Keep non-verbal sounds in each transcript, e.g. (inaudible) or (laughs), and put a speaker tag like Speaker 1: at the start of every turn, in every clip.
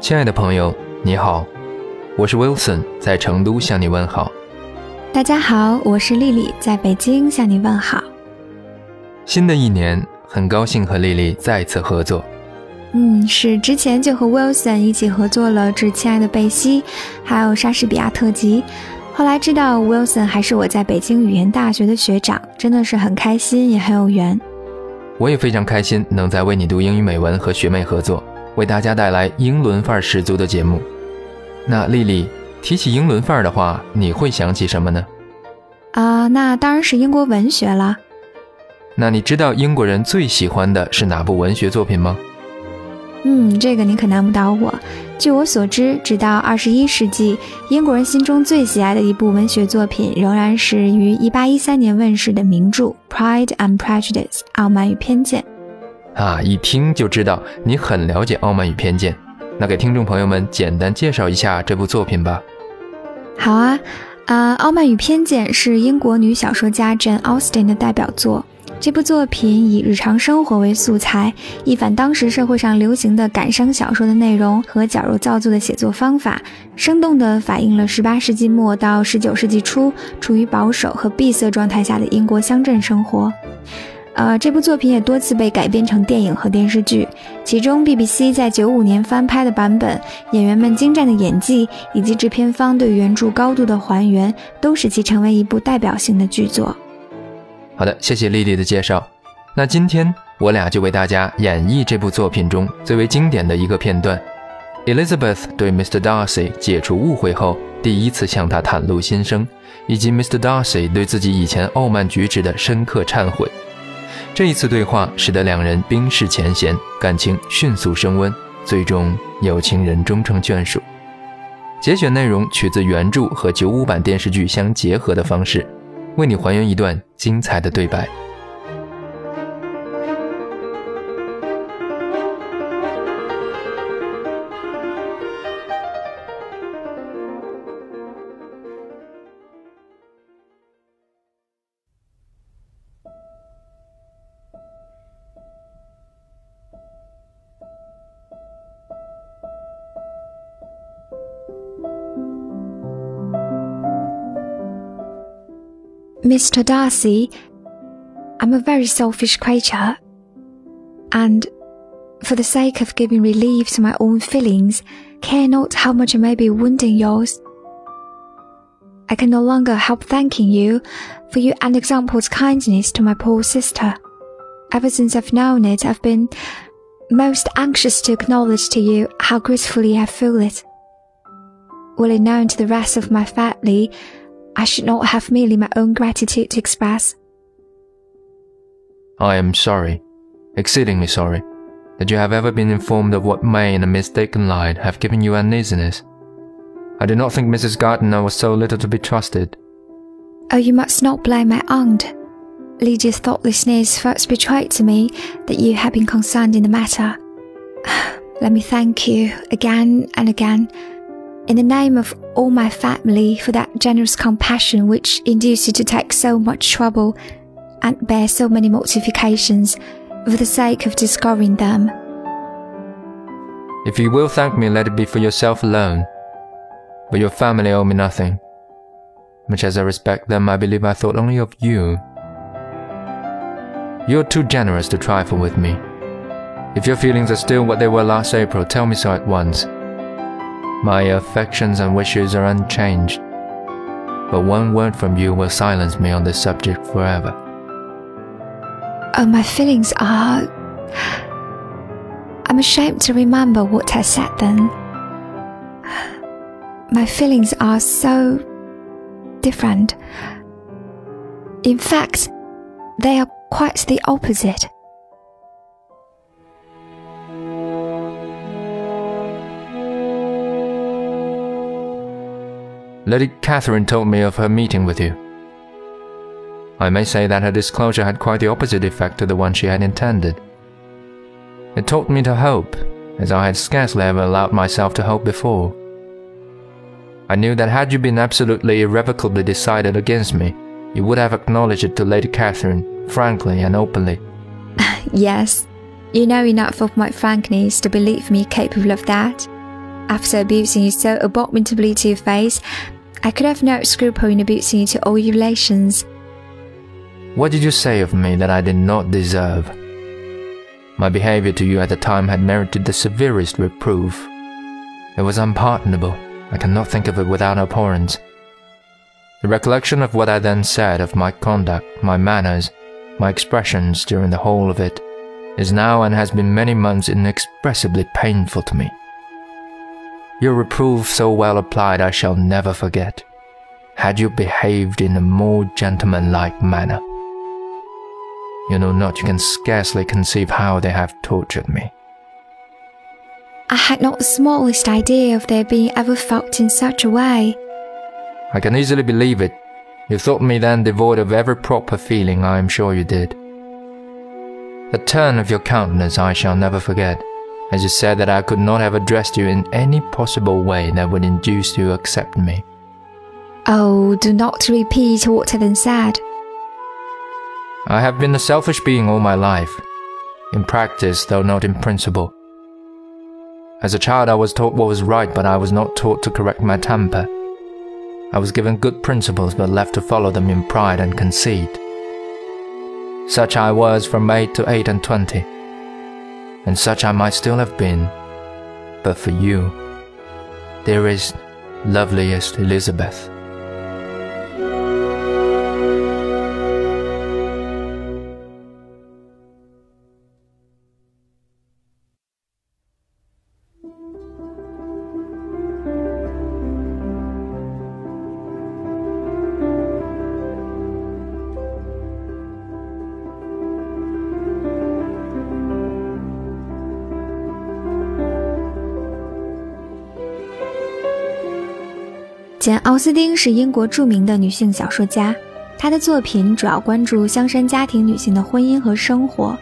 Speaker 1: 亲爱的朋友，你好，我是 Wilson，在成都向你问好。
Speaker 2: 大家好，我是丽丽，在北京向你问好。
Speaker 1: 新的一年，很高兴和丽丽再次合作。
Speaker 2: 嗯，是之前就和 Wilson 一起合作了《致亲爱的贝西》，还有莎士比亚特辑。后来知道 Wilson 还是我在北京语言大学的学长，真的是很开心，也很有缘。
Speaker 1: 我也非常开心能在为你读英语美文和学妹合作。为大家带来英伦范儿十足的节目。那丽丽提起英伦范儿的话，你会想起什么呢？
Speaker 2: 啊，那当然是英国文学了。
Speaker 1: 那你知道英国人最喜欢的是哪部文学作品吗？
Speaker 2: 嗯，这个你可难不倒我。据我所知，直到二十一世纪，英国人心中最喜爱的一部文学作品，仍然是于一八一三年问世的名著《Pride and Prejudice》（傲慢与偏见）。
Speaker 1: 啊，一听就知道你很了解《傲慢与偏见》，那给听众朋友们简单介绍一下这部作品吧。
Speaker 2: 好啊，啊，《傲慢与偏见》是英国女小说家 Jane Austen 的代表作。这部作品以日常生活为素材，一反当时社会上流行的感伤小说的内容和矫揉造作的写作方法，生动地反映了18世纪末到19世纪初处于保守和闭塞状态下的英国乡镇生活。呃，这部作品也多次被改编成电影和电视剧，其中 BBC 在九五年翻拍的版本，演员们精湛的演技以及制片方对原著高度的还原，都使其成为一部代表性的剧作。
Speaker 1: 好的，谢谢丽丽的介绍。那今天我俩就为大家演绎这部作品中最为经典的一个片段：Elizabeth 对 Mr. Darcy 解除误会后，第一次向他袒露心声，以及 Mr. Darcy 对自己以前傲慢举止的深刻忏悔。这一次对话使得两人冰释前嫌，感情迅速升温，最终有情人终成眷属。节选内容取自原著和九五版电视剧相结合的方式，为你还原一段精彩的对白。
Speaker 2: Mr. Darcy, I'm a very selfish creature, and for the sake of giving relief to my own feelings, care not how much I may be wounding yours. I can no longer help thanking you for your unexampled kindness to my poor sister. Ever since I've known it, I've been most anxious to acknowledge to you how gratefully I feel it. Will it known to the rest of my family, I should not have merely my own gratitude to express.
Speaker 1: I am sorry, exceedingly sorry, that you have ever been informed of what may in a mistaken light have given you uneasiness. I did not think Mrs. Gardiner was so little to be trusted.
Speaker 2: Oh, you must not blame my aunt. Lydia's thoughtlessness first betrayed to me that you had been concerned in the matter. (sighs) Let me thank you again and again in the name of all my family for that generous compassion which induced you to take so much trouble and bear so many mortifications for the sake of discovering them.
Speaker 1: If you will thank me, let it be for yourself alone. But your family owe me nothing. Much as I respect them, I believe I thought only of you. You're too generous to trifle with me. If your feelings are still what they were last April, tell me so at once. My affections and wishes are unchanged, but one word from you will silence me on this subject forever.
Speaker 2: Oh, my feelings are. I'm ashamed to remember what I said then. My feelings are so different. In fact, they are quite the opposite.
Speaker 1: Lady Catherine told me of her meeting with you. I may say that her disclosure had quite the opposite effect to the one she had intended. It taught me to hope, as I had scarcely ever allowed myself to hope before. I knew that had you been absolutely irrevocably decided against me, you would have acknowledged it to Lady Catherine, frankly and openly. (laughs)
Speaker 2: yes, you know enough of my frankness to believe me capable of that. After abusing you so abominably to your face, I could have no scruple in abusing you to all your relations.
Speaker 1: What did you say of me that I did not deserve? My behavior to you at the time had merited the severest reproof. It was unpardonable. I cannot think of it without abhorrence. The recollection of what I then said of my conduct, my manners, my expressions during the whole of it, is now and has been many months inexpressibly painful to me. Your reproof so well applied I shall never forget, had you behaved in a more gentlemanlike manner. You know not, you can scarcely conceive how they have tortured me.
Speaker 2: I had not the smallest idea of their being ever felt in such a way.
Speaker 1: I can easily believe it. You thought me then devoid of every proper feeling, I am sure you did. The turn of your countenance I shall never forget, as you said that I could not have addressed you in any possible way that would induce you to accept me.
Speaker 2: Oh, do not repeat what I then said.
Speaker 1: I have been a selfish being all my life, in practice, though not in principle. As a child, I was taught what was right, but I was not taught to correct my temper. I was given good principles, but left to follow them in pride and conceit. Such I was from eight to eight and twenty, and such I might still have been, but for you, dearest, loveliest Elizabeth.
Speaker 2: 简·奥斯汀是英国著名的女性小说家，她的作品主要关注香山家庭女性的婚姻和生活，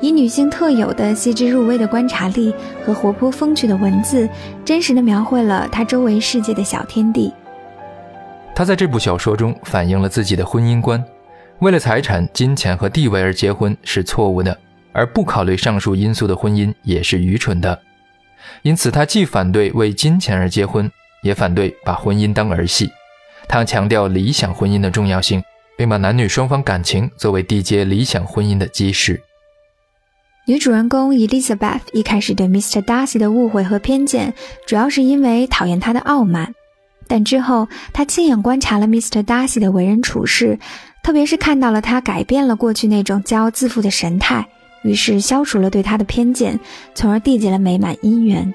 Speaker 2: 以女性特有的细致入微的观察力和活泼风趣的文字，真实的描绘了她周围世界的小天地。
Speaker 1: 她在这部小说中反映了自己的婚姻观：为了财产、金钱和地位而结婚是错误的，而不考虑上述因素的婚姻也是愚蠢的。因此，她既反对为金钱而结婚。也反对把婚姻当儿戏，他强调理想婚姻的重要性，并把男女双方感情作为缔结理想婚姻的基石。
Speaker 2: 女主人公 Elizabeth 一开始对 Mr. Darcy 的误会和偏见，主要是因为讨厌他的傲慢，但之后她亲眼观察了 Mr. Darcy 的为人处事，特别是看到了他改变了过去那种骄傲自负的神态，于是消除了对他的偏见，从而缔结了美满姻缘。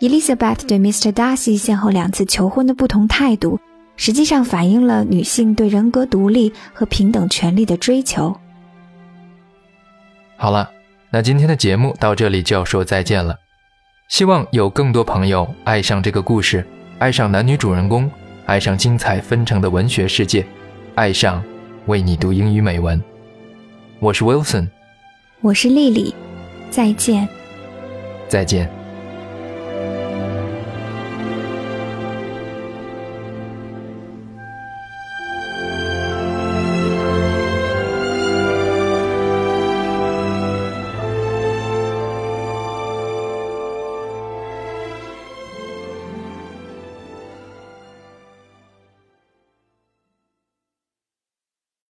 Speaker 2: Elizabeth 对 Mr. Darcy 先后两次求婚的不同态度，实际上反映了女性对人格独立和平等权利的追求。
Speaker 1: 好了，那今天的节目到这里就要说再见了。希望有更多朋友爱上这个故事，爱上男女主人公，爱上精彩纷呈的文学世界，爱上为你读英语美文。我是 Wilson，
Speaker 2: 我是丽丽，再见，
Speaker 1: 再见。